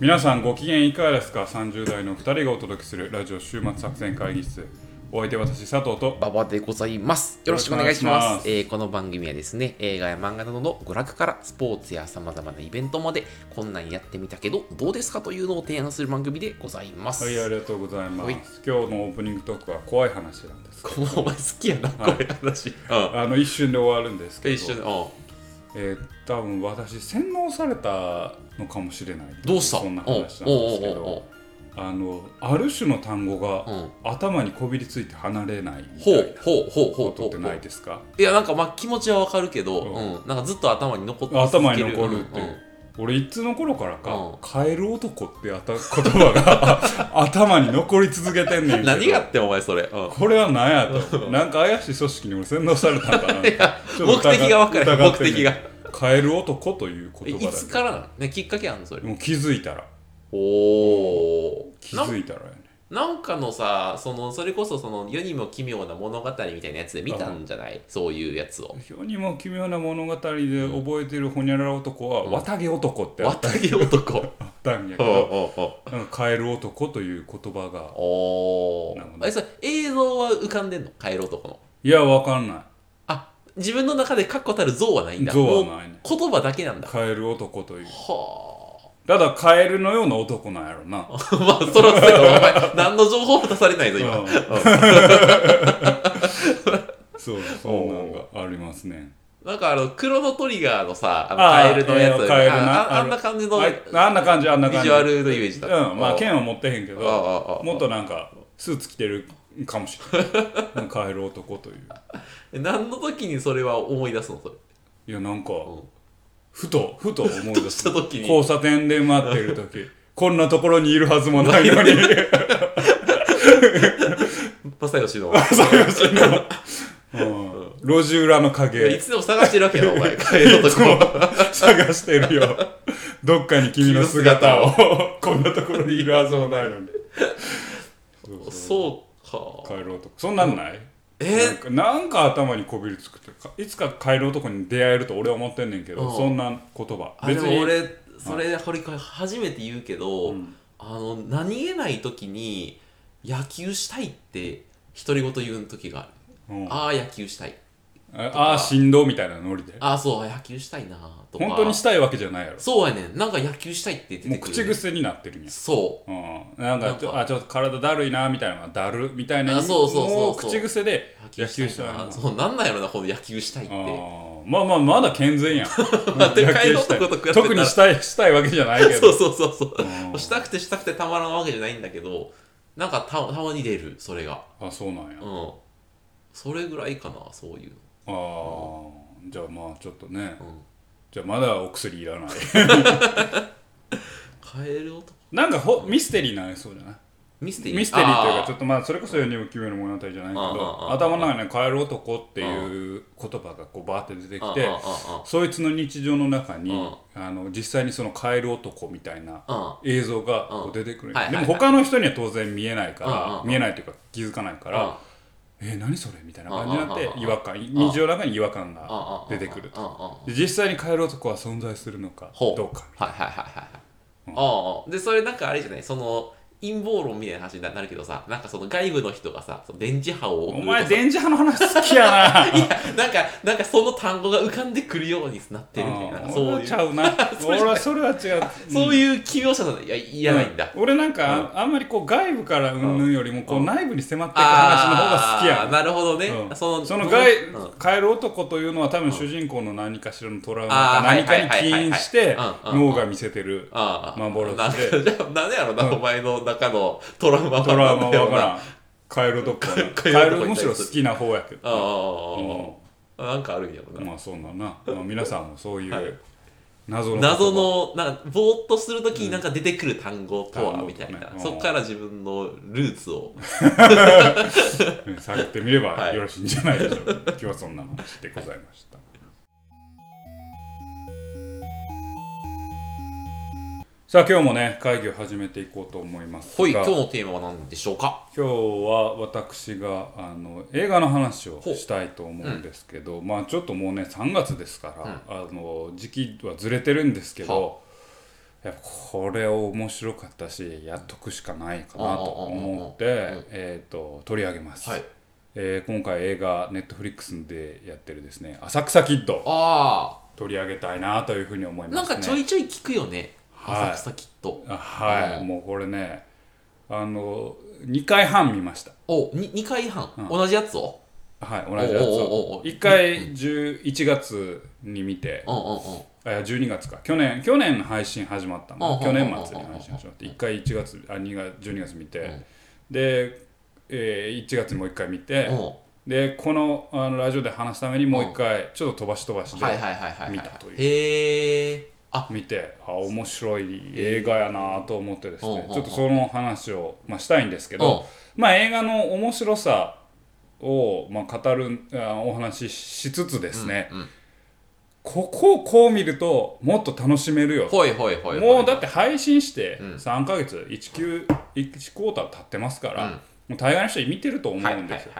皆さんご機嫌いかがですか ?30 代の2人がお届けするラジオ週末作戦会議室お相手私佐藤と馬場でございます。よろしくお願いします。しえーこの番組はですね、映画や漫画などの娯楽からスポーツや様々なイベントまで、こんなんやってみたけど、どうですかというのを提案する番組でございます。はいありがとうございまはいす今日のオープニングトークは怖い話なんですこのお前好きやな、これ話。うん。あの一瞬で終わるんですけど一緒に、うん。えー多分私洗脳されたのかもしれない。どうした？そんな話なんですけど。あのある種の単語がうん。頭にこびりついて離れないみたほいうなことってないですか？いや、なんかまあ気持ちはわかるけど、ううん。ん。なんかずっと頭に残って頭に残るっていう、俺いつの頃からかうん「カエル男」ってやった言葉が 頭に残り続けてんねん 何があってお前それ。うん。これは何やと。なんか怪しい組織に俺洗脳されたんかな。目的が分からへん、疑ってんね。ん目的が。カエル男というえ言葉だいつからなの？ね、きっかけあんのそれ。もう気づいたら。おお。気づいたらやね。なんかのさ、そのそれこそその世にも奇妙な物語みたいなやつで見たんじゃない？そういうやつを。世にも奇妙な物語で覚えてるほにゃらら男は綿毛男ってあった。渡り男。あったんやけど。なんかカエル男という言葉が。おおなるほ。どえ、それ映像は浮かんでんの？カエル男の。いやわかんない。あ、自分の中で確固たる像はないんだ。像はない。ね言葉だけなんだ。カエル男という。はただカエルのような男なんやろな。あ。まあ、そらそうやお前、何の情報も出されないぞ、今。うん。そうそんなんがありますね。なんかあの、クロノトリガーのさ、あのあーカエルのやつ、えーカエルな。あああるあんな感じのあビあんな感じあんな感じ。ジュアルのイメージだった。うんまあ剣は持ってへんけどああああ。もっとなんかスーツ着てるかもしれない。カエル男という。え何の時にそれは思い出すのそれ？いやなんかん。ふとふと思い出す。した時に。交差点で待ってる時。こんなところにいるはずもないのに。正義の。うん。路地裏のい影つでも探してるわけやろ、お前。カエル男。探してるよ。どっかに君の姿を。こんなところにいるはずもないのに。そうそうか。カエル男そんなんない？え？なんかなんか頭にこびりつくってかいつかカエル男に出会えると俺は思ってんねんけど、うん。そんな言葉。あでも俺、それ、これ初めて言うけど、うん。あの、何気ない時に、野球したいって、独り言言う時がある。うん。ああ、野球したい。ああー振動みたいなノリでああ、そう、野球したいなとか。本当にしたいわけじゃないやろそうやねん。なんか野球したいって出てくる、もう口癖になってるんやそう。うん、なんかちょあちょっと体だるいなみたいなだるみたいなあそうそうそう口癖で野球したいなな。そう、なんなんやろな、この野球したいって。まあまあまだ健全やん 特にしたいしたいわけじゃないけそうどそうそうそう。うんしたくてしたくてたまらんわけじゃないんだけど、なんかたたまに出る、それが。あそうなんや、うん。それぐらいかな、そういうの。ああじゃあまあちょっとね、うん。じゃあまだお薬いらない。カエル男？なんかほミステリーなりそうじゃない？ミステリー？ミステリーというかちょっととまあそれこそ世にも奇妙な物語じゃないけど頭の中に「カエル男」っていう言葉がこうバーって出てきてそいつの日常の中にうんあの実際にそのカエル男みたいなうん映像がこう出てくる。でも他の人には当然見えないからうん見えないというか気づかないから「えー何それ?」みたいな感じになってうんうんうん違和感日常の中に違和感が出てくるうんうんうんで実際にカエル男は存在するのかどうかはいはいはいはいはい。ああ。でそれなんかあれじゃない？その陰謀論みたいな話になるけどさなんかその外部の人がさその電磁波をお前電磁波の話好きやな。いやなんかなんかその単語が浮かんでくるようになってるみたいなそういう。ちゃうな。俺はそれは違う。そういう奇妙さいやいやないんだ、うん。俺なんか、あんまりこう外部からうんぬんよりもこう内部に迫っていく話の方が好きや。なるほどね、うん。そのその外、うん。カエル男というのは多分主人公の何かしらのトラウマか何かに起因して脳が見せてる幻で。なんかじゃあ何やろな、お前の中のトラウマはトラウマは分からん。んカエル男はな。カエルむしろ好きな方やけあど、あ、ああなんかあるんやろな、うんまあそんなな、まあ、皆さんもそういはい。う謎の謎のなんかぼーっとするときになんか出てくる単語とはみたいな、ねそっから自分のルーツを。う ん探ってみればはい。よろしいんじゃないでしょうか、今日はそんな話でございましたさあ今日もね会議を始めていこうと思いますが。ほい今日のテーマは何でしょうか？今日は私があの映画の話をしたいと思うんですけど、まあちょっともうね3月ですから、あの時期はずれてるんですけど、やっぱこれ面白かったしやっとくしかないかなと思って、えー、と取り上げます、はい。えー今回映画ネットフリックスでやってるですね「浅草キッド。あ」取り上げたいなというふうに思いあますね。なんかちょいちょい聞くよね。はい浅草キッドあはい、うんもうこれねあの2回半見ました。おに2回半？うん。同じやつを？はい同じやつを。う1回11月に見てうんうんうん。あいや12月か。去年去年配信始まったうんうんうんの去年末に配信始まって。1回1月あ2月12月見て、で、えー1月にもう1回見て、うん。でこのあのラジオで話すためにもう1回ちょっと飛ばし飛ばしではいはいはいはいはい見たという。へえあ見てあ面白い映画やなと思ってですうんうんうんねちょっとその話を、まあ、したいんですけど、まあ映画の面白さを、まあ、語るあお話ししつつですね、うんうん。ここをこう見るともっと楽しめるよほいほいほいもうだって配信してうん。3ヶ月1級1クォーター経ってますから、うんもう大概の人見てると思うんですよ、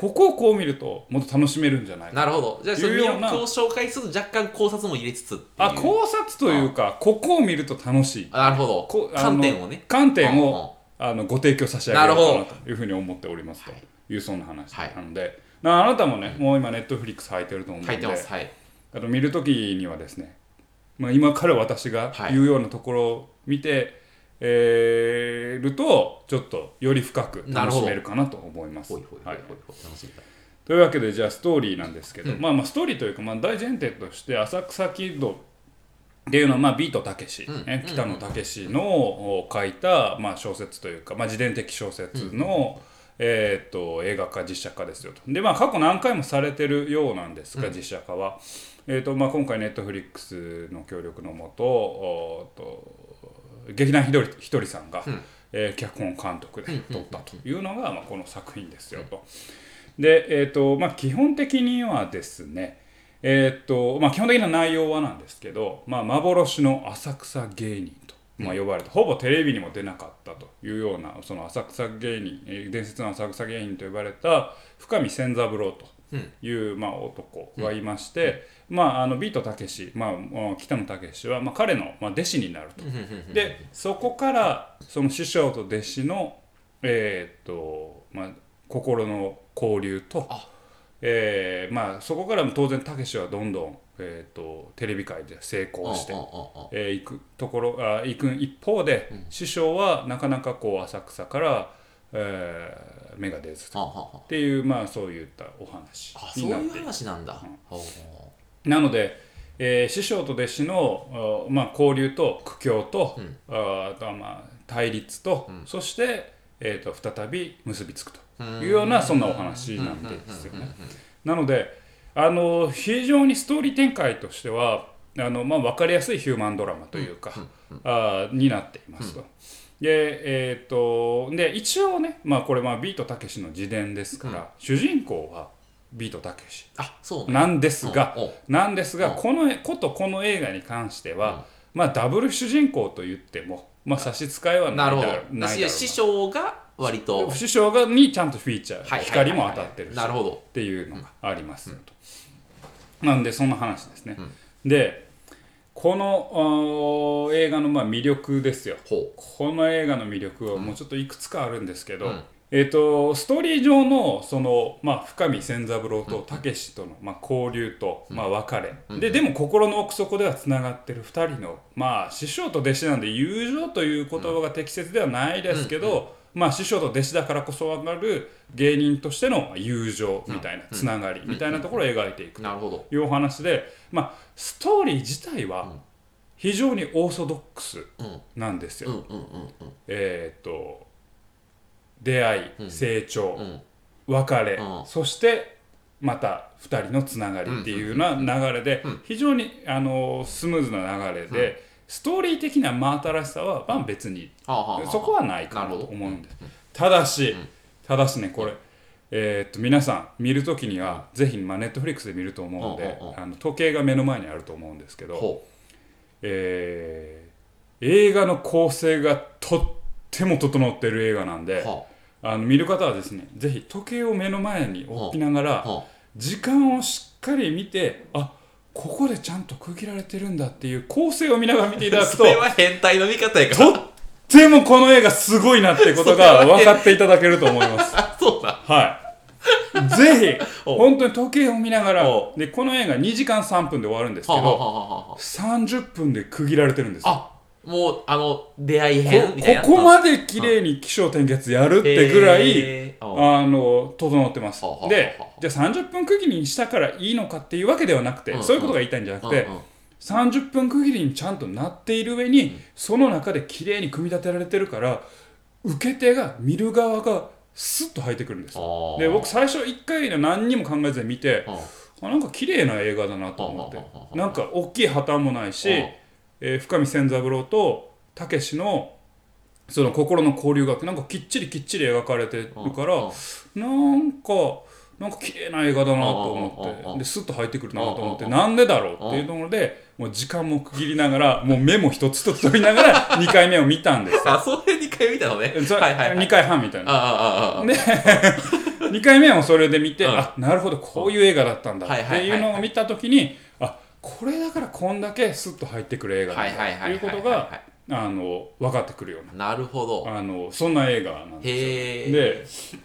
ここをこう見るともっと楽しめるんじゃないかなるほど。じゃあそのいうような今日紹介すると若干考察も入れつつあ考察というかここを見ると楽しい。あなるほど。観点をね。観点をあのご提供差し上げようかなというふうに思っておりますと。いうそんな話はい。なので、なあなたもねもう今ネットフリックス入ってると思うの書いでてます。はい。あの見るときにはですね、まあ、今から私がはい。言うようなところを見て、えーるとちょっとより深く楽しめるかなと思います。はい。というわけでじゃあストーリーなんですけど、うん。まあまあストーリーというか、まあ、大前提として浅草キッドっていうのは、まあ、ビートたけし、うん。ね、北野武のお書いた、まあ、小説というか、まあ、自伝的小説の、えと映画化実写化ですよと。でまあ過去何回もされてるようなんですが、うん。実写化は、えーっとまあ、今回ネットフリックスの協力のもと劇団ひとりひとりさんが、うん。えー脚本監督で撮ったというのが、まあ、この作品ですよと。で、えーとまあ、基本的にはですね、えーとまあ、基本的な内容はなんですけど、まあ、幻の浅草芸人と、まあ、呼ばれて、ほぼテレビにも出なかったというようなその浅草芸人、えー伝説の浅草芸人と呼ばれた深見千三郎という、まあ、男がいまして、まあ、あのビートたけし、まあ、まあ北野武は、まあ、彼の、まあ、弟子になると。でそこからその師匠と弟子の、えーっとまあ、心の交流とあ、えーまあ、そこからも当然たけしはどんどん、えーっとテレビ界で成功してうんうんうんうんえー行くところあ行く一方で、師匠はなかなかこう浅草から、えー芽が出ずとっていう、まあ、そういったお話ああそういうになっている話なんだ。ほうなので、えー師匠と弟子の、あまあ、交流と苦境と,、うん。ああとはまあ対立と、うん。そして、えー、と再び結びつくとうん。いうようなそんなお話なんですよね。なのであの非常にストーリー展開としてはあの、まあ、分かりやすいヒューマンドラマというか、あーになっていますと。でえー、とで一応ね、まあ、これまあビートたけしの自伝ですから、主人公はビートたけし。なんですが、うんう。んなんですが、うん。このことこの映画に関しては、まあダブル主人公と言っても、まあ、差し支えはなないるほどだろうないだろう。な師匠が割と師匠がにちゃんとフィーチャー、光も当たってるしなるほど。っていうのがありますよと、なんでそんな話ですね、でこの映画のまあ魅力ですよ。ほこの映画の魅力はもうちょっといくつかあるんですけど、うんえー、とストーリー上のその、まあ、深見千三郎とたけしとの、まあ、交流と、まあ、別れ、ででも心の奥底ではつながってる2人の、まあ、師匠と弟子なんで友情という言葉が適切ではないですけど、まあ、師匠と弟子だからこそ分かる芸人としての友情みたいなつながりみたいなところを描いていくうなるほどというお話で、まあ、ストーリー自体は非常にオーソドックスうん。なんですよ。うん。うん。うん。うん。えーっと出会い、うん。成長、うん。別れ、うん。そしてまた2人のつながりっていうような流れで、うん。非常にあのスムーズな流れで、ストーリー的な真新しさは、まあ、別にはあはあはあ。そこはないかなと思うんです。ただし、ん。ただしねこれ、えーっと皆さん見るときには、ぜひ、まあ、ネットフリックスで見ると思うので、うんうんうん。あの時計が目の前にあると思うんですけど、ほえー映画の構成がとっても整ってる映画なんで、うはあ。の見る方はですねぜひ時計を目の前に置きながら、あ。は時間をしっかり見てあここでちゃんと区切られてるんだっていう構成を見ながら見ていただくとそれは変態の見方やかとらってもこの映画すごいなってことが 分かっていただけると思います。あ そうだ。はい。ぜひ、お本当に時計を見ながらお、で、この映画2時間3分で終わるんですけはあはあど、はあはあ。30分で区切られてるんですよ。あもうあの出会いこ編みたいなここまで綺麗に起承転結やるってぐらい、ああの、整ってます。で、じゃあ30分区切りにしたからいいのかっていうわけではなくてそういうことが言いたいんじゃなくてうんうん、30分区切りにちゃんとなっている上に、その中で綺麗に組み立てられてるから受け手が見る側がスッと入ってくるんですで僕最初1回で何にも考えずに見てうん。あなんか綺麗な映画だなと思って。なんか大きい破綻もないし、うんえー深見千三郎とたけしのその心の交流がなんかきっちりきっちり描かれてるから、うんなんかなんか綺麗な映画だなと思ってでスッと入ってくるなと思ってうんなんでだろうっていうところでもう時間も区切りながらもう目も一つ一つ取りながら 2回目を見たんですよ。あそれ2回見たのね。そはいはいはい。2回半みたいな。ああああああ。で 2回目もそれで見て、うん。あなるほどこういう映画だったんだっていうのを見た時にあこれだからこんだけスッと入ってくる映画だはいうことがあの分かってくるようなるほど。なあのそんな映画なんですよ。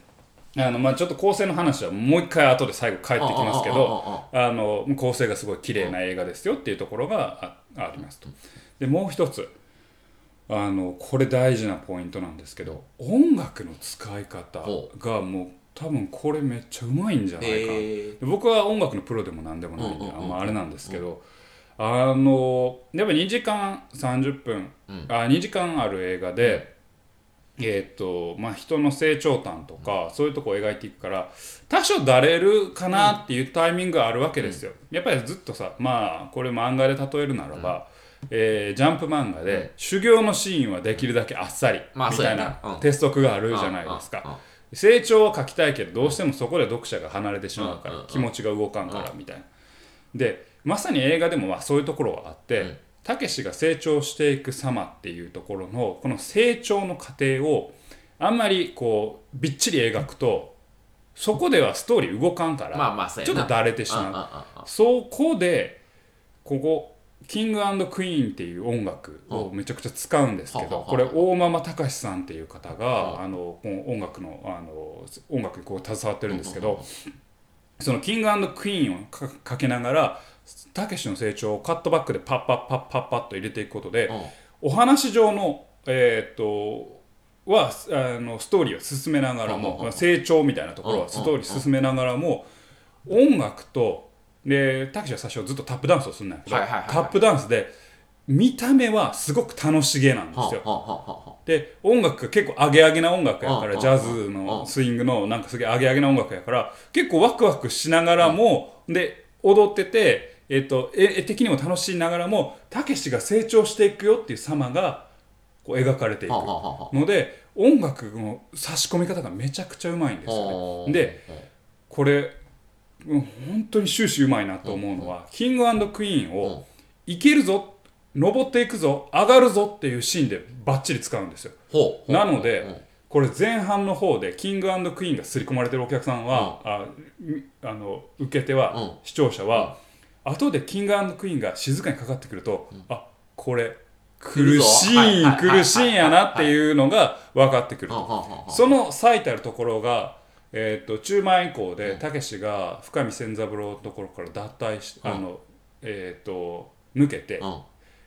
であの、まあ、ちょっと構成の話はもう一回後で最後帰ってきますけどあの構成がすごい綺麗な映画ですよっていうところがあありますと。でもう一つあのこれ大事なポイントなんですけど音楽の使い方がもう多分これめっちゃうまいんじゃないかえで僕は音楽のプロでも何でもないんで、うんうんうんあんまあれなんですけど、あのやっぱ2時間30分、うん。あ2時間ある映画で、えーっとまあ、人の成長端とか、そういうとこを描いていくから多少だれるかなっていうタイミングがあるわけですよ。やっぱりずっとさまあこれ漫画で例えるならば、えージャンプ漫画で、修行のシーンはできるだけあっさりみたいな鉄則があるじゃないですか。成長を書きたいけどどうしてもそこで読者が離れてしまうから気持ちが動かんからみたいな。でまさに映画でもまあそういうところはあっうんてたけしが成長していく様っていうところのこの成長の過程をあんまりこうびっちり描くとそこではストーリー動かんから、ちょっとだれてしまう。まそこでここキングクイーンっていう音楽をめちゃくちゃ使うんですけどこれ大間隆さんっていう方はがあの音楽のあの音楽にこう携わってるんですけどそのキングクイーンをかかけながらたけしの成長をカットバックでパッパッパッパッパッと入れていくことでお話上のえーっとはあのストーリーを進めながらも成長みたいなところはストーリー進めながらも音楽とでたけしは最初ずっとタップダンスをするんだけどはいはいはいはい。タップダンスで見た目はすごく楽しげなんですよ。で音楽が結構アゲアゲな音楽やからジャズのスイングのなんかすげえアゲアゲな音楽やから結構ワクワクしながらもで踊ってて、えっと絵絵的にも楽しいながらもたけしが成長していくよっていう様がこう描かれていくので音楽の差し込み方がめちゃくちゃうまいんですよね。でこれうん本当に終始うまいなと思うのは、キングクイーンをいけるぞ登っていくぞ上がるぞっていうシーンでバッチリ使うんですよ。なので、これ前半の方でキングクイーンが刷り込まれてるお客さん。は、あみあの受け手は、うん。視聴者は、後でキングクイーンが静かにかかってくると、あこれ苦しい苦しいんやなっていうのが分かってくると。その最たるところが、えー、と中盤以降でたけしが深見千三郎のところから脱退し、うん。あのえー、と抜けて、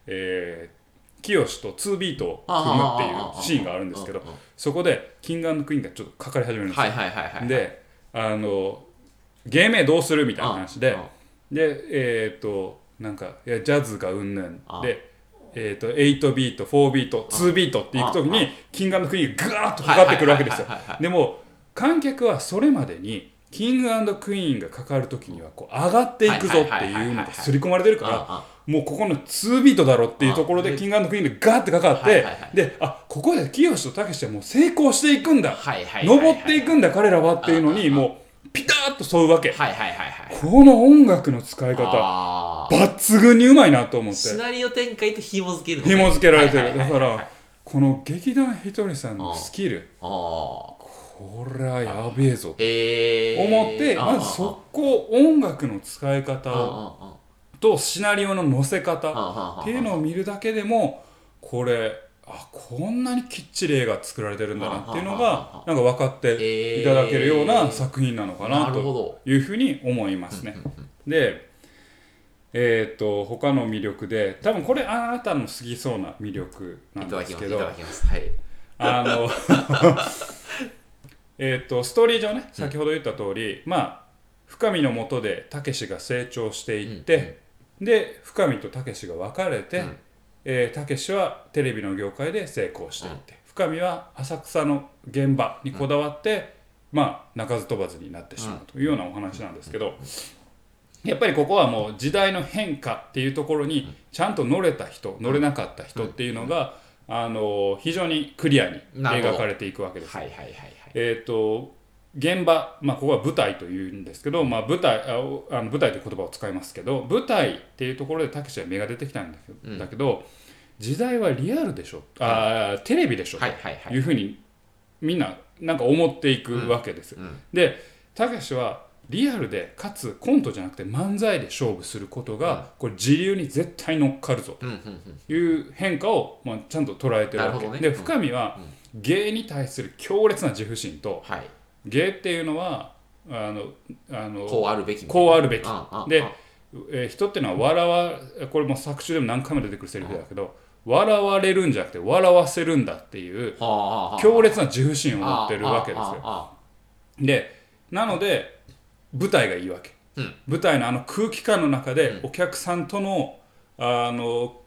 えー清と2ビートを組むっていうシーンがあるんですけどそこでキングクイーンがちょっとかかり始めるんですよ。であの芸名どうするみたいな話で、うん。でえっ、となんかいやジャズがうんぬん。あで、えー、と8ビート4ビート2ビートっていく時あにキングクイーンがガーッとかかってくるわけですよ。でも観客はそれまでにキングクイーンがかかる時にはこう上がっていくぞっていうのが刷り込まれてるからもうここの2ビートだろっていうところであキングクイーンがガーってかかってであここで清とたけしはもう成功していくんだ。登っていくんだ彼らはっていうのにもうピタッと沿うわけ。はいはいはいはい。この音楽の使い方抜群にうまいなと思って。シナリオ展開と紐付ける紐付けられてる。だからこの劇団ひとりさんのスキルあこれはやべえぞと思ってあまずそこ音楽の使い方ととシナリオの載せ方っていうのを見るだけでもこれあこんなにきっちり絵が作られてるんだなっていうのがなんか分かっていただけるような作品なのかなとど。いうふうに思いますね。でえっ、と他の魅力で多分これあなたの好きそうな魅力ないんですけどはい。あの えっとストーリー上ね先ほど言った通り、まあ深見のもとでたけしが成長していって、で深見とたけしが別れてたけしはテレビの業界で成功していって、深見は浅草の現場にこだわって、まあ鳴かず飛ばずになってしまうというようなお話なんですけど、やっぱりここはもう時代の変化っていうところにちゃんと乗れた人乗れなかった人っていうのが、あの非常にクリアに描かれていくわけです。はいはいはいはい。えー、と現場、まあ、ここは舞台というんですけど、まあ、舞台あの舞台という言葉を使いますけど舞台っていうところでたけしは芽が出てきたんだけど,、うん。だけど時代はリアルでしょあーテレビでしょ、はいというふうにみんななんか思っていくわけです。よ。うん。でたけしはリアルでかつコントじゃなくて漫才で勝負することが、これ時流に絶対乗っかるぞ。という変化を、まあ、ちゃんと捉えてるわけ、ね。うん深見は芸に対する強烈な自負心とはい。芸っていうのはあのあのこうあるべきこうあるべき。であえー人っていうのは笑わこれも作中でも何回も出てくるセリフだけど笑われるんじゃなくて笑わせるんだっていう強烈な自負心を持ってるわけですよ。あ。でなので舞台がいいわけ、うん。舞台のあの空気感の中でうん。お客さんとのあの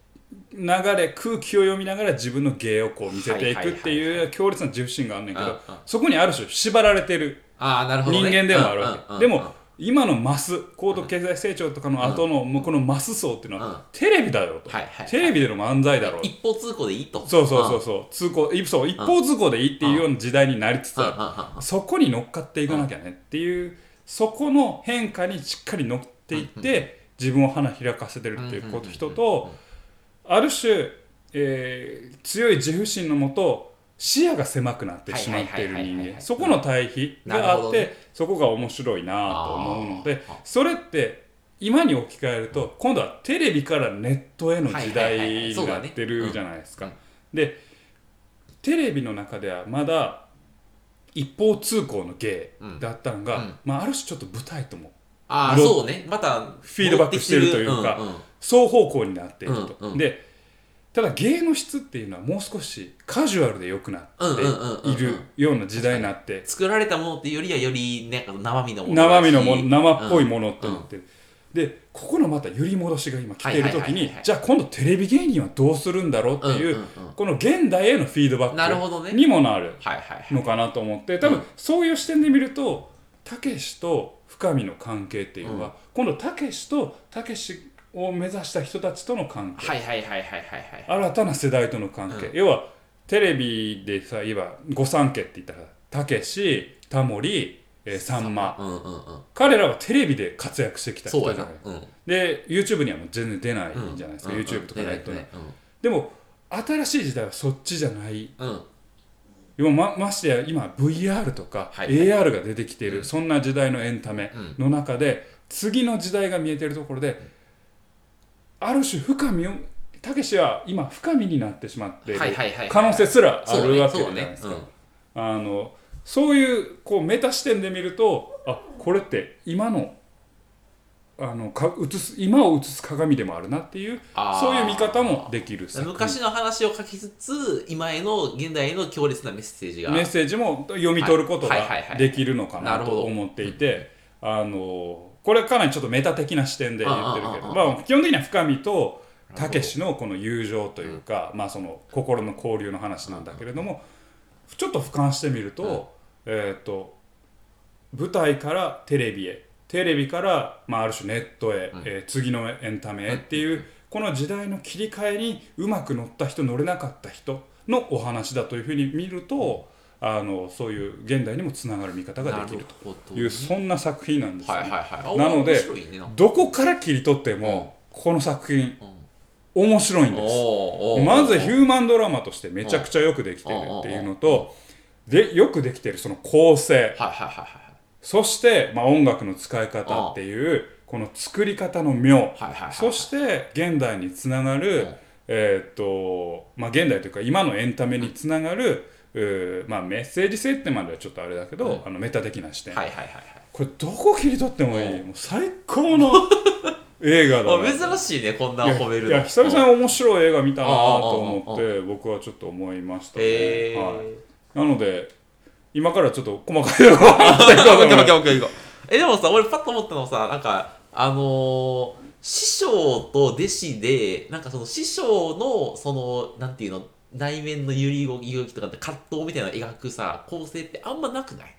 流れ空気を読みながら自分の芸をこう見せていくってはいう強烈な自負心があんねんけどそこにある種縛られてる人間でもあるわけ、うんうんうんでも今のマス高度経済成長とかの後の向こうのマス層っていうのは、うん。テレビだよと、テレビでの漫才だろう一方通行でいいと。そうそうそうそう。通行一そう一方通行でいいっていうような時代になりつつあうん。るそこに乗っかっていかなきゃねっていうそこの変化にしっかり乗っていって自分を花開かせてるっていうこと人とある種、えー強い自負心のもと視野が狭くなってしまっている人間。そこの対比があって、そこが面白いなと思うのでそれって今に置き換えると今度はテレビからネットへの時代になってるじゃないですか。うん。でテレビの中ではまだ一方通行の芸だったのが、うん。まあ、ある種ちょっと舞台ともああロそうね。またフィードバックしてるというか戻ってきてる。双方向になっていると。うんうん。でただ芸の質っていうのはもう少しカジュアルで良くなっているような時代になって作られたものっていうよりはよりなんか生身のもの生身のもだし生っぽいものって思ってる、でここのまた揺り戻しが今来ている時にじゃあ今度テレビ芸人はどうするんだろうっていう,、この現代へのフィードバなるほどね。ックにもなるのかなと思って多分うんそういう視点で見るとたけしと深見の関係っていうのは、うん。今度たけしとたけしを目指した人たちとの関係、新たな世代との関係、要はテレビでさ言えば御三家って言ったらたけしタモリえーさんまうんうんうん。彼らはテレビで活躍してきた人じゃない。うん。で YouTube にはもう全然出ないじゃないですか、うん YouTube とかネットに、ねでも新しい時代はそっちじゃない。うん。まましてや今 VR とかはいはい。AR が出てきている、そんな時代のエンタメの中で、次の時代が見えてるところである種深みをたけしは今深みになってしまっているはいはいはいはい可能性すらあるわけじゃないですか。あのそういうこうメタ視点で見るとあこれって今のあのか映す今を映す鏡でもあるなっていうそういう見方もできる昔の話を書きつつ今への現代への強烈なメッセージが。メッセージも読み取ることができるのかなと思っていてあのこれかなりちょっとメタ的な視点で言ってるけどまあ基本的には深見とたけしのこの友情というか、まあその心の交流の話なんだけれどもちょっと俯瞰してみると,、えー、と舞台からテレビへ。テレビから、まあ、ある種ネットへ、えー次のエンタメへっていう、この時代の切り替えにうまく乗った人乗れなかった人のお話だというふうに見るとあのそういう現代にもつながる見方ができるほというそんな作品なんですよ、はいはいはい。なのでねどこから切り取っても、この作品うん。面白いんです。まずヒューマンドラマとしてめちゃくちゃよくできてるっていうのとでよくできてるその構成。はいはいはいはいそして、まあ、音楽の使い方っていうこの作り方の妙、はいはいはいそして現代につながる、うん。えーっとまあ、現代というか今のエンタメにつながる、うーまあ、メッセージ性ってまではちょっとあれだけど、あのメタ的な視点、はいはいはいはい。これどこ切り取ってもいい、うん。もう最高の 映画だあな珍しいねこんな褒めるの。いや久々に面白い映画見たなと思って僕はちょっと思いましたね、はい、なので今からちょっと細かいと ころえでもさ俺パッと思ったのさなんかあのー師匠と弟子でなんかその師匠のそのなんていうの内面の揺り動きとか葛藤みたいな描くさ構成ってあんまなくない？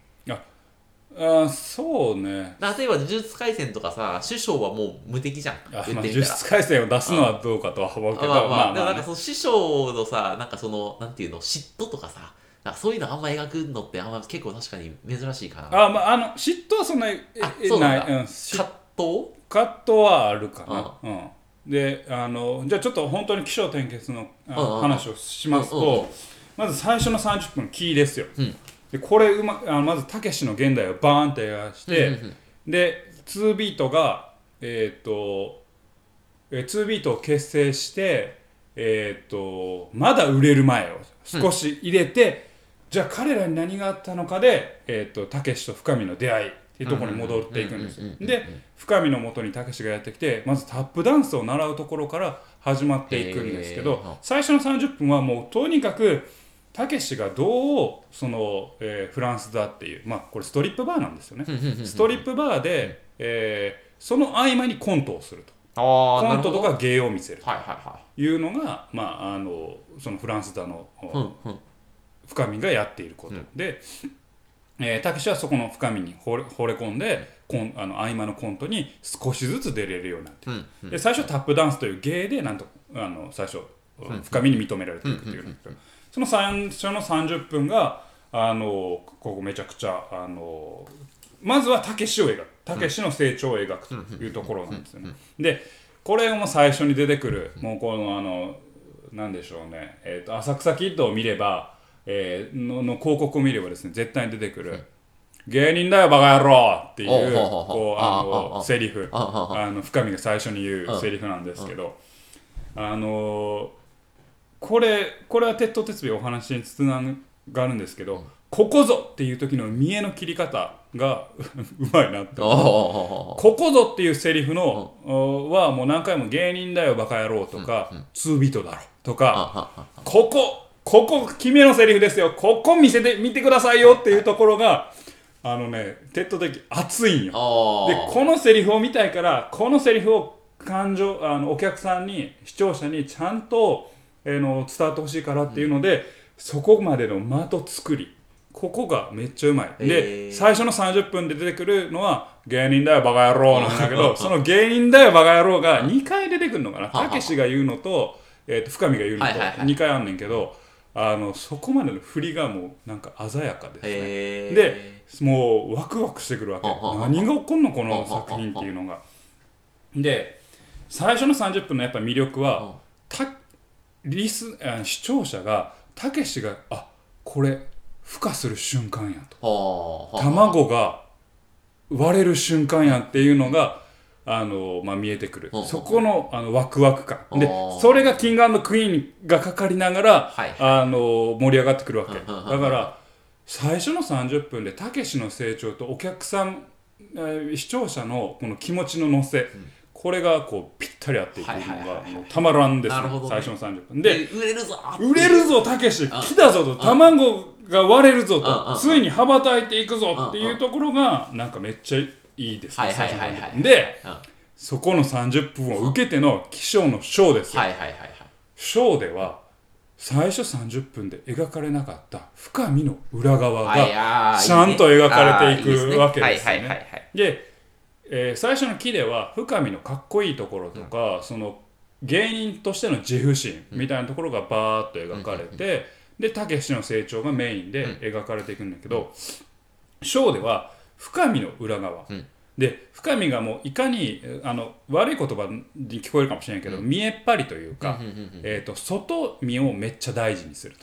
あーそうね。例えば呪術廻戦とかさ師匠はもう無敵じゃん。呪術廻戦を出すのはどうかとは思うけど、あまあまあ、まあまあね。でもなんかその師匠のさなんかそのなんていうの嫉妬とかさなんかそういうのあんま描くのってあんま結構確かに珍しいかな。あ、まあ、あの嫉妬はそんなにあえそうなんだ。ない、うん、し葛藤？葛藤はあるかな、うん。であのじゃあちょっと本当に起承転結のあうんうん。うん話をしますと、うんうん。うんまず最初の30分キーですよ、うん。でこれうまあのまずたけしの現代をバーンって描かして、うんうんうん。で2ビートがえっ、とえー2ビートを結成してえっ、とまだ売れる前を少し入れて、じゃあ彼らに何があったのかでえっ、とたけしと深見の出会いっていうところに戻っていくんです。で深見のもとにたけしがやってきてまずタップダンスを習うところから始まっていくんですけど最初の30分はもうとにかくたけしがどうその、えーフランスだっていうまあこれストリップバーなんですよね。ストリップバーで、えーその合間にコントをすると。ああコントとはか芸を見せるいはいはというのが、まあ、あのそのフランスだの、いうんうん深見がやっていること、でえーたけしはそこの深みに惚れ惚れ込んでコンあの合間のコントに少しずつ出れるようになっていく。うん。で最初タップダンスという芸でなんとあの最初、深みに認められていくっていうその最初の30分があのここめちゃくちゃあのまずはたけしを描く。たけしの成長を描くというところなんですよね。でこれも最初に出てくるもうこのあのなんでしょうね、えー、と浅草キッドを見れば、えーのの広告を見ればですね絶対に出てくる、芸人だよバカ野郎っていうこうあのセリフ。あの深見が最初に言うセリフなんですけどあのこれこれは鉄頭鉄尾お話につながるんですけどここぞっていう時の見栄の切り方が うまいなって。ここぞっていうセリフの、おはもう何回も芸人だよバカ野郎とか、ツービートだろとか、ここここ君のセリフですよ。ここ見せて見てくださいよっていうところがあのね鉄頭的熱いんよ。あでこのセリフを見たいからこのセリフを感情あのお客さんに視聴者にちゃんと、えーの伝わってほしいからっていうので、そこまでの的作り。ここがめっちゃうまい、へでー。最初の30分で出てくるのは芸人だよバカ野郎なんだけど その芸人だよバカ野郎が2回出てくるのかな。たけしが言うのと,、えー、と深見が言うのとはいはいはい。2回あんねんけど、あのそこまでの振りがもうなんか鮮やかですね。でもうワクワクしてくるわけ。何が起こんのこの作品っていうのが。で最初の30分のやっぱ魅力はたリスあ視聴者がたけしがあこれ孵化する瞬間やと。はあ。卵が割れる瞬間やっていうのがあの、まあ、見えてくる。うんそこのあのワクワク感。でそれがキングクイーンがかかりながら、はいあの盛り上がってくるわけ。だから最初の30分でたけしの成長とお客さん、えー視聴者のこの気持ちの乗せ、これがこうぴったり合っていくのがたまらんです。ね。最初の30分。でで売れるぞ。売れるぞたけし。来たぞと。卵が割れるぞと。ついに羽ばたいていくぞっていうところがなんかめっちゃいいですねはいはいはいはい。最初の30分でうん。はそこの30分を受けての気象のショーですよ。いはいはいはいショーでは最初30分で描かれなかった深みの裏側はいがちゃんと描かれていくわけですよはいはいはいね。はい。で、えー最初の木では深みのかっこいいところとか、その芸人としての自負心みたいなところがバーッと描かれて、でたけしの成長がメインで描かれていくんだけど、ショーでは深みの裏側、ん。で深みがもういかにえーあの悪い言葉に聞こえるかもしれないけど、見えっ張りというか、えー、と外見をめっちゃ大事にする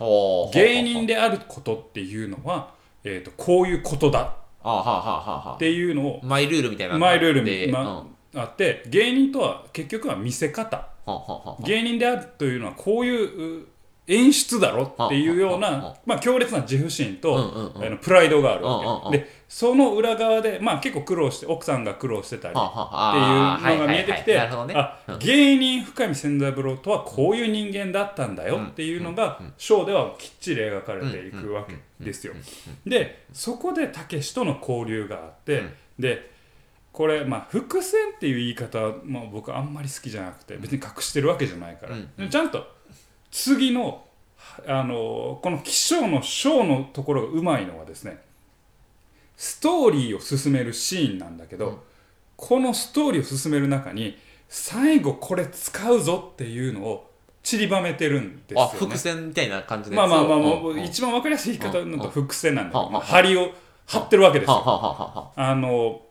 芸人であることっていうのは、えー、とこういうことだ。あはあはあはあはっていうのをあマイルールみたいなマイルールでに、まあって芸人とは結局は見せ方。芸人であるというのはこういうう演出だろっていうような、まあ、強烈な自負心と、あのプライドがあるわけ、でその裏側で、まあ、結構苦労して奥さんが苦労してたりっていうのが見えてきて、芸人深見千三郎とはこういう人間だったんだよっていうのがショーではきっちり描かれていくわけですよ。でそこでたけしとの交流があって、うん。でこれまあ伏線っていう言い方は、まあ、僕あんまり好きじゃなくて別に隠してるわけじゃないから、ちゃんと次のあのこの起承の章のところがうまいのはですねストーリーを進めるシーンなんだけど、うん。このストーリーを進める中に最後これ使うぞっていうのを散りばめてるんですよあね。伏線みたいな感じのまあまあまあ、もううんうん。一番わかりやすい言い方だと伏線なんだけど、うん。まあ針を張ってるわけですよ。あの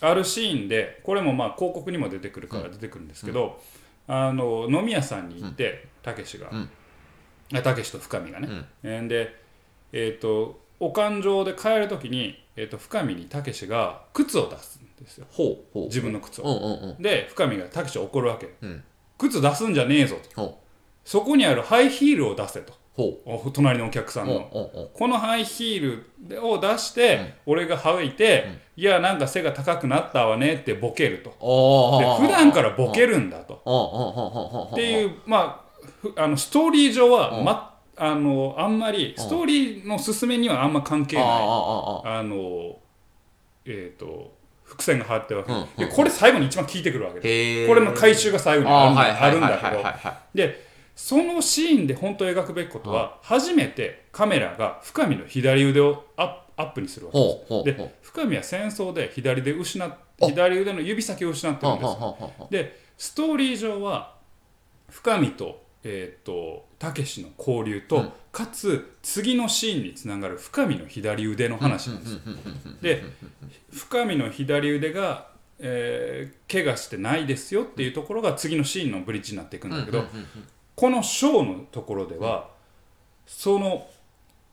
あるシーンでこれもまあ広告にも出てくるから出てくるん。ですけど、あの飲み屋さん。に行ってたけしが。うん。あたけしと深見がね、うん。えーでえっ、とお勘定で帰る時に、えー、と深見にたけしが靴を出すんですよ。ほうほう。自分の靴を。うんうんうん。で深見がたけしを怒るわけ。うん。靴出すんじゃねえぞと。ほそこにあるハイヒールを出せと。隣のお客さうんうんの。うん。このハイヒールを出して、俺が履いて、いやなんか背が高くなったわねってボケると。で普段からボケるんだと。うんうんうんうんうんっていうまあふあのストーリー上は、まあのあんまりストーリーの進めにはあんま関係ない、あのえっ、と伏線が張ってるわけ、うんでこれ最後に一番効いてくるわけでこれの回収が最後にあるんだ,、けど。でそのシーンで本当描くべきことは、初めてカメラが深見の左腕をアップアップにするわけです。で深見は戦争で左で失っ左腕の指先を失ってるんです。でストーリー上は深見とえー、とたけしの交流と、うん。かつ次のシーンにつながる深見の左腕の話なんですよ。で深見の左腕が、えー怪我してないですよっていうところが次のシーンのブリッジになっていくんだけど、このショーのところでは、その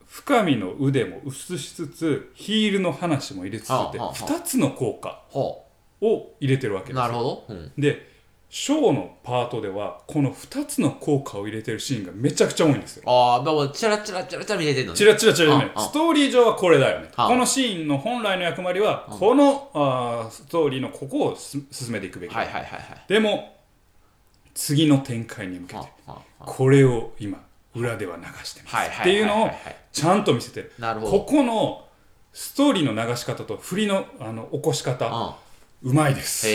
深見の腕も映しつつヒールの話も入れつつではあはあはあ。2つの効果ほを入れてるわけうですよ。なるほど。うん。でショーのパートではこの2つの効果を入れてるシーンがめちゃくちゃ多いんですよ。ああ、でも、チラチラチラチラ見れてんのね。チラチラチラ。ねストーリー上はこれだよね。あ。このシーンの本来の役割はこのあーストーリーのここをす進めていくべきだ。はいはいはいはい。でも次の展開に向けてこれを今裏では流してます。はいはいはいはいはい。っていうのをちゃんと見せてるなるほど。ここのストーリーの流し方と振りのあの起こし方あうまいです。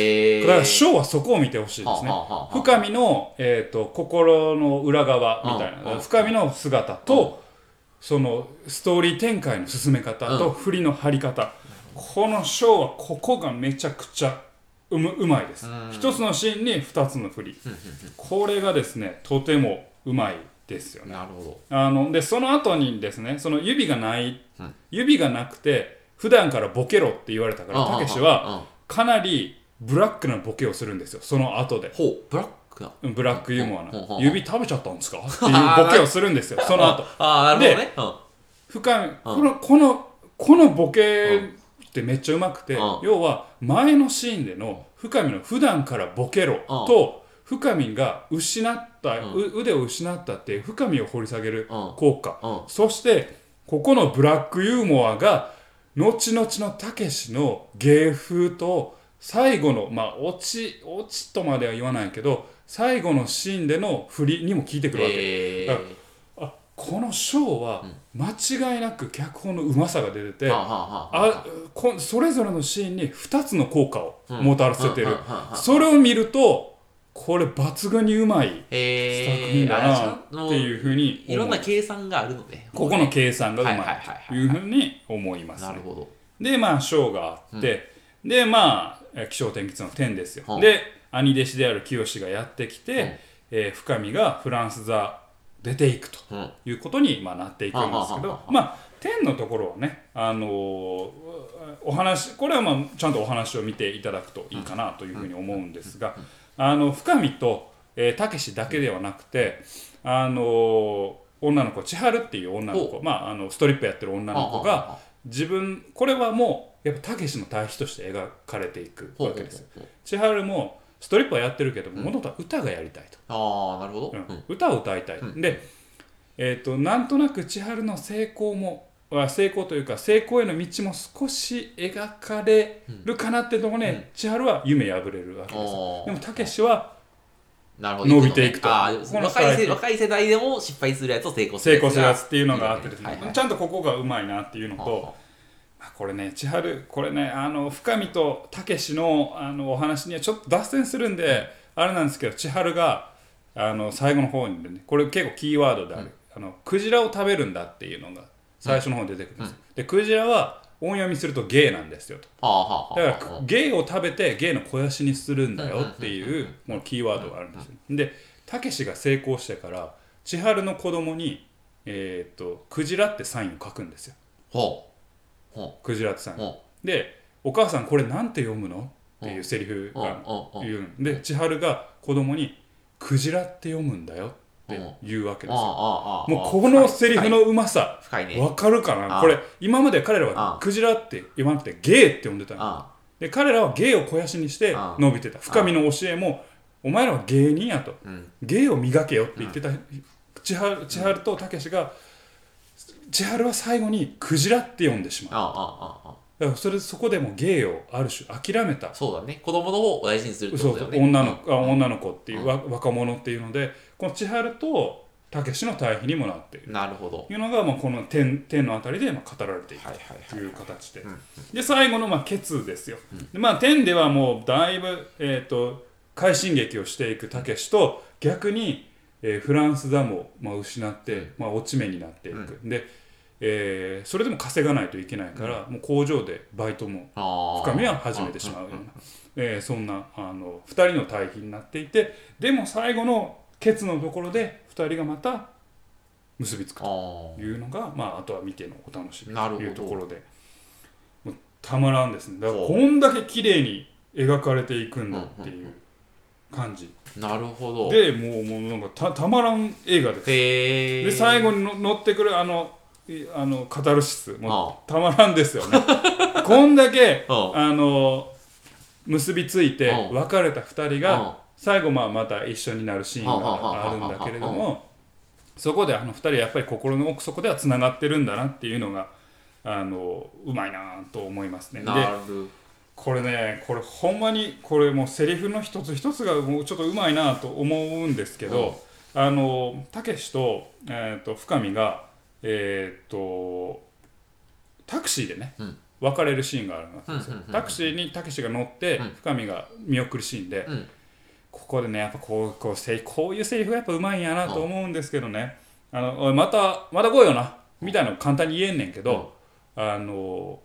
だからショーはそこを見てほしいですね。はあはあはあ深見の、えー、と心の裏側みたいうんな深見の姿とそのストーリー展開の進め方と振りの張り方。このショーはここがめちゃくちゃうむうまいです。一つのシーンに二つの振り。これがですねとてもうまいですよね。なるほど。あのでその後にですねその指がない、うん。指がなくて普段からボケろって言われたからうんたけしうん。はかなりブラックなボケをするんですよ。その後で。ほう、ブラックブラックユーモアな。ん指食べちゃったんですか？っていうボケをするんですよ。その後。ああ、なるほどね。うん。深いこのこのこのボケってめっちゃうまくて、うん。要は前のシーンでの深見の普段からボケろと、深見が失った、う腕を失ったって深見を掘り下げるうん。効果、うん。そしてここのブラックユーモアが後々のたけしの芸風と最後のまあ落ち落ちとまでは言わないけど最後のシーンでの振りにも効いてくるわけ、へえ。あこのショーは間違いなく脚本のうまさが出てて、はあはあこそれぞれのシーンに2つの効果をもたらせてる。うん。うん。うん。うん。うん。それを見るとこれ抜群にうまい作。品だなあっていうふうにいろんな計算があるので。ここの計算がうまいというふうに思いますねなるほど。でまあショーがあって、でまあえ気象転結の点ですよ、うんで兄弟子である清がやってきて、えー深見がフランス座出ていくとうん。いうことに、まあ、なっていくんですけどはまあ天のところはね、あのーお話これはまあちゃんとお話を見ていただくといいかなというふうに思うんですが、あの深見とえーたけしだけではなくて、あのー女の子千春っていう女の子、ほまあ、あのストリップやってる女の子が自分これはもう、やっぱたけしの対比として描かれていくわけですよ。千春もストリップはやってるけどもともとは歌がやりたいと、ああなるほど、うん。うん。歌を歌いたい、うん。で、えー、となんとなく千春の成功もあ成功というか成功への道も少し描かれるかなってところで、うん。千春は夢破れるわけです。でもたけしは伸びていくと。あーこの若い世代でも失敗するやつを成功する成功するやつっていうのがあってですね、はいはいちゃんとここがうまいなっていうのと、まあこれね千春これねあの深見とたけしのあのお話にはちょっと脱線するんで、あれなんですけど千春があの最後の方にねこれ結構キーワードである、あのクジラを食べるんだっていうのが最初の方に出てくるんです。よ、でクジラは音読みするとゲイなんですよと。だからゲイを食べてゲイの肥やしにするんだよっていうこのキーワードがあるんですよ。でたけしが成功してから千春の子供にえー、とクジラってサインを書くんですよ。ほう。ほクジラってサイン。でお母さんこれなんて読むの？っていうセリフがうん。言うん。で千春が子供にクジラって読むんだよって言うわけですよ。もうこのセリフのうまさ深いね。わかるかあなこれ今まで彼らあはクジラって言わなくてゲイって呼んでたで彼らは芸を肥やしにしてあ伸びてた。深見の教えもお前らは芸人やと。うん。芸を磨けよって言ってた千春千春とたけしが千春は最後にクジラって呼んでしまう。それそこでも芸をある種諦めた。そうだね。子供の方を大事にするってことだよね。女のあ女の子っていううん。わ若者っていうのでこの千春とたけしの対比にもなっている。なるほど。というのがまあこの点点のあたりでまあ語られているはいはいという形で、うんで最後のまあケツですよ、でまあ点ではもうだいぶ、えー、と快進撃をしていくたけしと逆に、えーフランスダムをまあ失って、まあ、落ち目になっていく、で、えーそれでも稼がないといけないから、もう工場でバイトもああ深みは始めてしまうような、えーそんなあの2人の対比になっていてでも最後のケツのところで2人がまた結びつくとあいうのが、まあ、あとは見てのお楽しみというところで。もうたまらんですね。だからこんだけ綺麗に描かれていくんだっていう感じ。あなるほど。でもうもうなんかたたまらん映画です。で最後にの乗ってくるあのいあのカタルシス。もあうたまらんですよね。こんだけああの結びついてうん。別れた2人うん。が最後まあまた一緒になるシーンがあるんだけれどもそこであの2人やっぱり心の奥底ではつながってるんだなっていうのがあのうまいなと思いますね。でこれねこれほんまにこれもうセリフの一つ一つがもうちょっとうまいなと思うんですけどあのたけしと,、えー、と深見がえっ、とタクシーでね、うん。別れるシーンがあるんですよ。タクシーにたけしが乗って、うん。深見が見送るシーンで、うんここでねやっぱこうこうせこういうセリフがやっぱうまいんやなと思うんですけどね「あのまたまた来いよな」みたいなの簡単に言えんねんけど、あの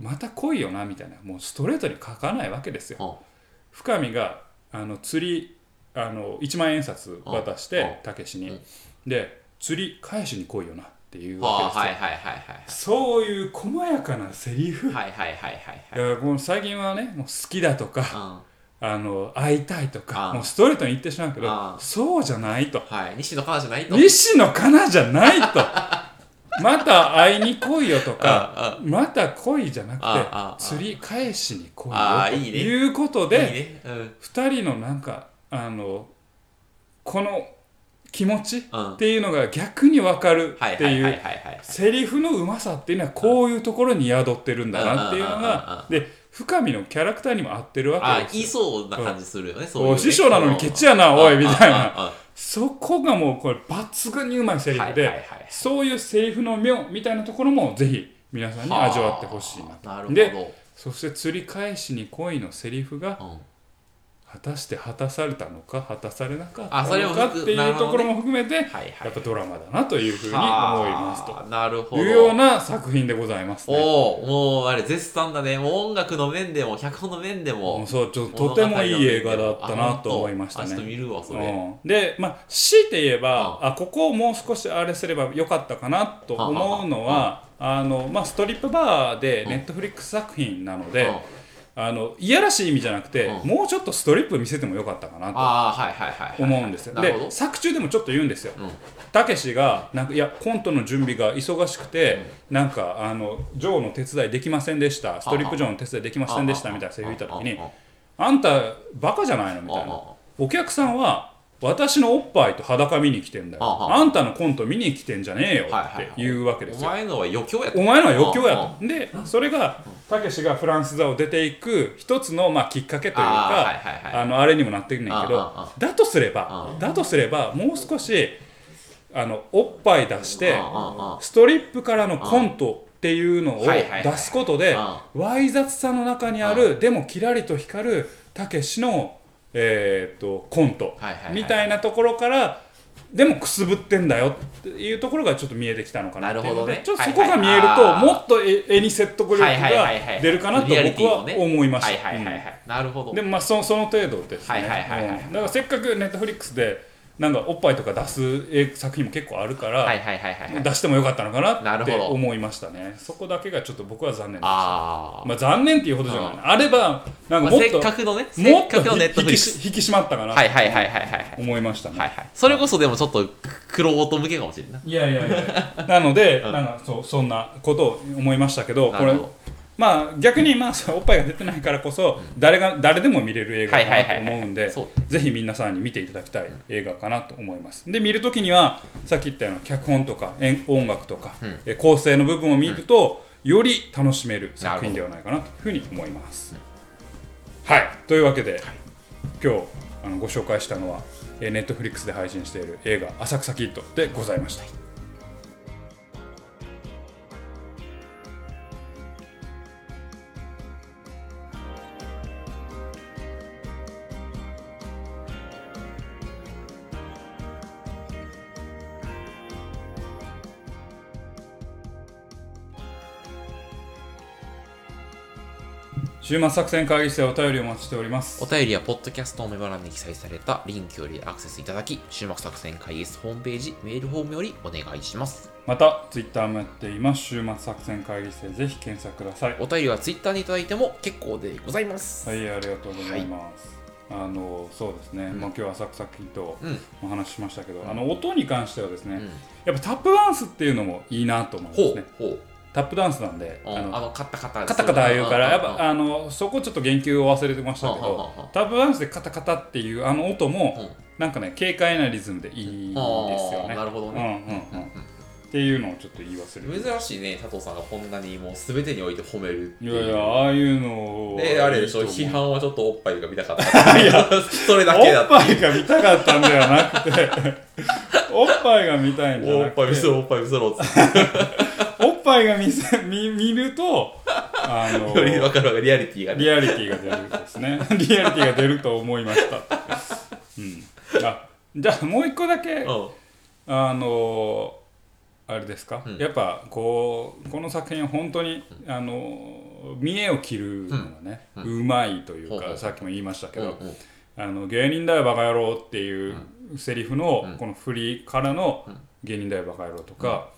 また来いよなみたいな。もうストレートに書かないわけですよ。うん。深見があの釣りあの1万円札渡しうん。てたけしに、うん。で釣り返しに来いよなっていうはあわけですよ、はいはいはいはいそういう細やかなセリフ、はいはいはいはいはい。最近はねもう好きだとかはあの会いたいとかあ。もうストレートに言ってしまうけどあ。そうじゃないと。いはい。西野カナじゃないと。西野カナじゃないと。また会いに来いよとかあまた来いじゃなくて釣り返しに来いよとあいうことでね。うん。2人のなんかあのこの気持ちうん。っていうのが逆に分かるってはいうセリフのうまさっていうのはこういうところに宿ってるんだなっていうのがで深見のキャラクターにも合ってるわけですよ。そうな感じするよねそういうね。師匠なのにケチやなおいみたいな。ああそこがもうこれ抜群にうまいセリフでそういうセリフの妙みたいなところもぜひ皆さんに味わってほしいななるほど。でそして釣り返しに恋のセリフがうん果たして果たされたのか果たされなかったのかっていうところも含めてやっぱドラマだなというふうに思いますと。はあなるほど。いうような作品でございますね。おおもうあれ絶賛だね。もう音楽の面でも脚本の面でももうそうちょっととてもいい映画だったなと思いましたあちょっとね。見るわそれ。うん、でまあ強いて言えばあここをもう少しあれすればよかったかなと思うのはあの、まあ、ストリップバーでネットフリックス作品なので、あのいやらしい意味じゃなくて、うん。もうちょっとストリップ見せてもよかったかなと思うんですよ。で作中でもちょっと言うんですよ。うん。たけしがなんかいやコントの準備が忙しくて、なんかあのジョーの手伝いできませんでした。ストリップジョーの手伝いできませんでしたみたいなセリフ言った時にあんたバカじゃないの？みたいな。お客さんは私のおっぱいと裸見に来てんだよ。ああ。あんたのコント見に来てんじゃねえよはいはいって言うわけですよ。お前のは余興やったお前のは余興やあとでそれがたけしがフランス座を出ていく一つのまあきっかけというかはいはいはい。あのあれにもなってくんねんけああどあだとすればだとすればもう少しあのおっぱい出してあああストリップからのコントっていうのをはいはいはい出すことであわい雑さの中にあるでもキラリと光るたけしのえーとコントみたいなところからでもくすぶってんだよっていうところがちょっと見えてきたのかなっていうね。ちょっとそこが見えるともっと絵絵に説得力が出るかなと僕は思いました。いなるほど。うんでもまあそその程度ですね。だからせっかくネットフリックスでなんかおっぱいとか出す絵作品も結構あるから、出してもよかったのかなって思いましたね。そこだけがちょっと僕は残念でした。あまあ残念っていうほどじゃない。あればなんあ、まあ、かもっとせっかくのねせもっと引き締まったかなはいはいはいはい思いましたね、はいはい。それこそでもちょっとクロート向けかもしれんな。いいやいやいや。なので、うんなんかそうそんなことを思いましたけど。これまあ逆にまあおっぱいが出てないからこそ誰が誰でも見れる映画かなと思うんでぜひ皆さんに見ていただきたい映画かなと思います。で見るときにはさっき言ったような脚本とか演音楽とか、うん。え構成の部分を見ると、より楽しめる作品ではないかなというふうに思います。はい。というわけで、今日あのご紹介したのはネットフリックスで配信している映画「浅草キッド」でございました週末作戦会議室でお便りをお待ちしております。お便りはポッドキャストのメモ欄に記載されたリンクよりアクセスいただき週末作戦会議室ホームページメールフォームよりお願いします。またツイッターもやっています。週末作戦会議室でぜひ検索ください。お便りはツイッターにいただいても結構でございます。はいありがとうございます、あのそうですね、まあ、今日は浅草キッドうん。お話ししましたけど、あの音に関してはですね、うん。やっぱタップダンスっていうのもいいなと思うんでほすね。うほうタップダンスなんでああののカタカタカタカタ言うからやっあぱあのそこちょっと言及を忘れてましたけどタップダンスでカタカタっていうあの音もうん。なんかね軽快なリズムでいいですよね。なるほどね。うんうんうんっていうのをちょっと言い忘れて。珍しいね佐藤さんがこんなにもう全てにおいて褒めるっていやいやああいうのであれでしょ批判はちょっとおっぱいが見たかった。いや。それだけだおっぱいが見たかったんではなくて。おっぱいが見たいんじゃおなくて。っぱい見せろおっぱい見せろっておっぱいが見せ 見見るとあの より分かるわリアリティがね。リアリティが出るですね。リアリティが出ると思いましたうん。あじゃあもう一個だけう。んあのあれですか、うん。やっぱこうこの作品は本当に、あの見栄を切るのがね、ううん。まいといううほう。さっきも言いましたけど、うんうん。あの芸人だよバカ野郎っていうセリフの、うん。この振りからのうん。芸人だよバカ野郎とか、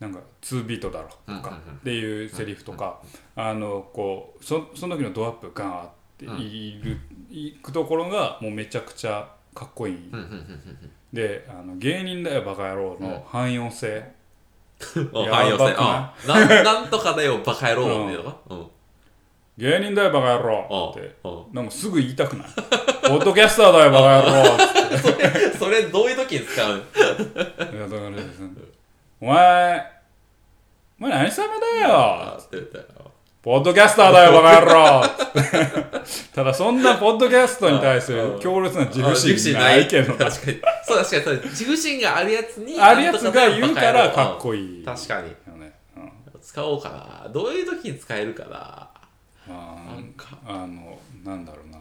なんか2ビートだろとかっていうセリフとか、あのこうそその時のドアップガーっている、いくところがもうめちゃくちゃかっこいい、であの芸人だよバカ野郎の汎用性、汎用性。くなうん なんとかだよバカ野郎っていうのかうん。芸人だよバカ野郎って。うんなんかすぐ言いたくない？ポッドキャスターだよバカ野郎って。それどういう時に使う？いやだからですねお前お前何様だよ？あって言ったよ。ポッドキャスターだよバカ野郎ただそんなポッドキャストに対する強烈な自負心ないけど。な確かに。そう確かに。自負心があるやつにあるやつが言うからかっこいい。確かに。使おうかな。どういう時に使えるかな。まあなんかあのなんだろうな。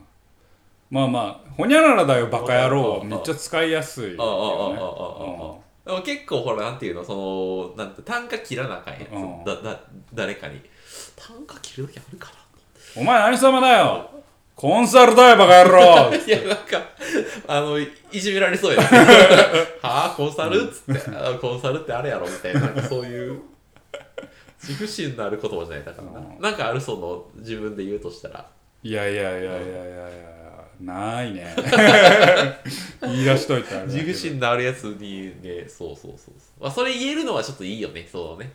まあまあほにゃららだよバカ野郎は。めっちゃ使いやすいああああああああ結構ほらなんていうのそのなんて単価切らなあかんやつうん。だだ誰かに。単価切る時あるかお前何様だよ。コンサルだよバカ野郎。な いやなんかあのいいじめられそうや。ね はあコンサルっつって。あコンサルってあれやろみたいな。なんかそういう自負心のある言葉じゃないだからな。なんかあるその自分で言うとしたら。いやいやいやいやいやいやないね。言い出しといたら。あれだけど自信のあるやつにねそうそうそうそう、まあ、それ言えるのはちょっといいよね。そうね。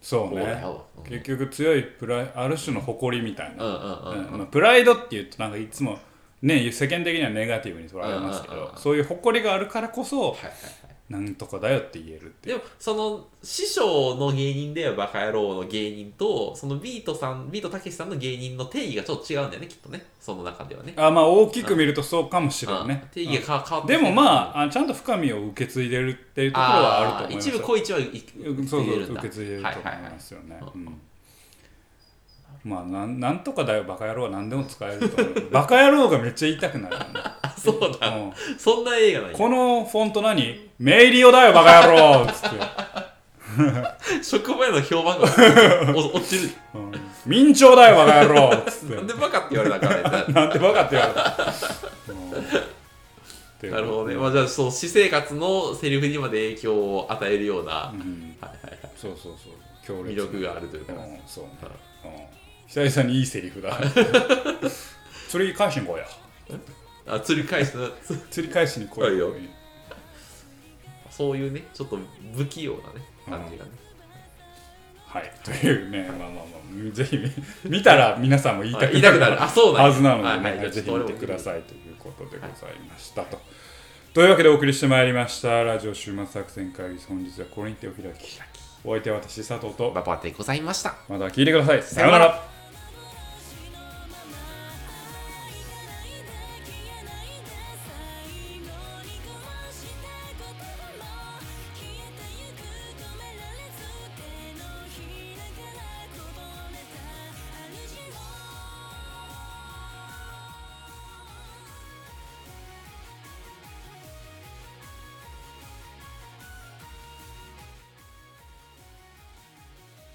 そうね。結局強いプライある種の誇りみたいな、うんうんうんうん。まあ、プライドっていうとなんかいつもね世間的にはネガティブに捉えますけど、そういう誇りがあるからこそはいはいはいなんとかだよって言えるってでもその師匠の芸人ではバカ野郎の芸人とそのビートさんビートたけしさんの芸人の定義がちょっと違うんだよねきっとね。その中ではね。あまあ大きく見るとそうかもしれないね。うん定義が変わってでもまあああちゃんと深みを受け継いでるっていうところはあると思います一部小一はいうんそうそうるんだ受け継いでると思いはいはいはい。ますよね、うんうんまあなんなんとかだよバカ野郎は。何でも使えると思う。バカ野郎がめっちゃ言いたくなるよね、あ そうだ。うん。そんな映画ない。このフォント何？メイリオだよバカ野郎！っつって、職場への評判がお落ちる。うん、明朝だよバカ野郎！っつって。なんでバカって言われたからねなんてバカって言われた、うん。なるほどね。まあ、じゃあ、そう、私生活のセリフにまで影響を与えるような、はいうん。はいはい。そうそうそう。強烈魅力があるというか。うん。そうね、うん久々にいいセリフだ 釣り返しに来いや。あ、釣り返す釣り返しに来いはいよ。そういうね、ちょっと不器用なね、感じがね。はい。というねまあまあまあぜひ見見たら皆さんも言いたあくなる。あ、そうなはずなので、ねはいはいぜひ見てくだい。さいということでございましたと。というわけでお送りしてまいりましたラジオ週末作戦会議本日はこれにてお開きお相手は私佐藤と。ババでございました。また聞いてください。さようなら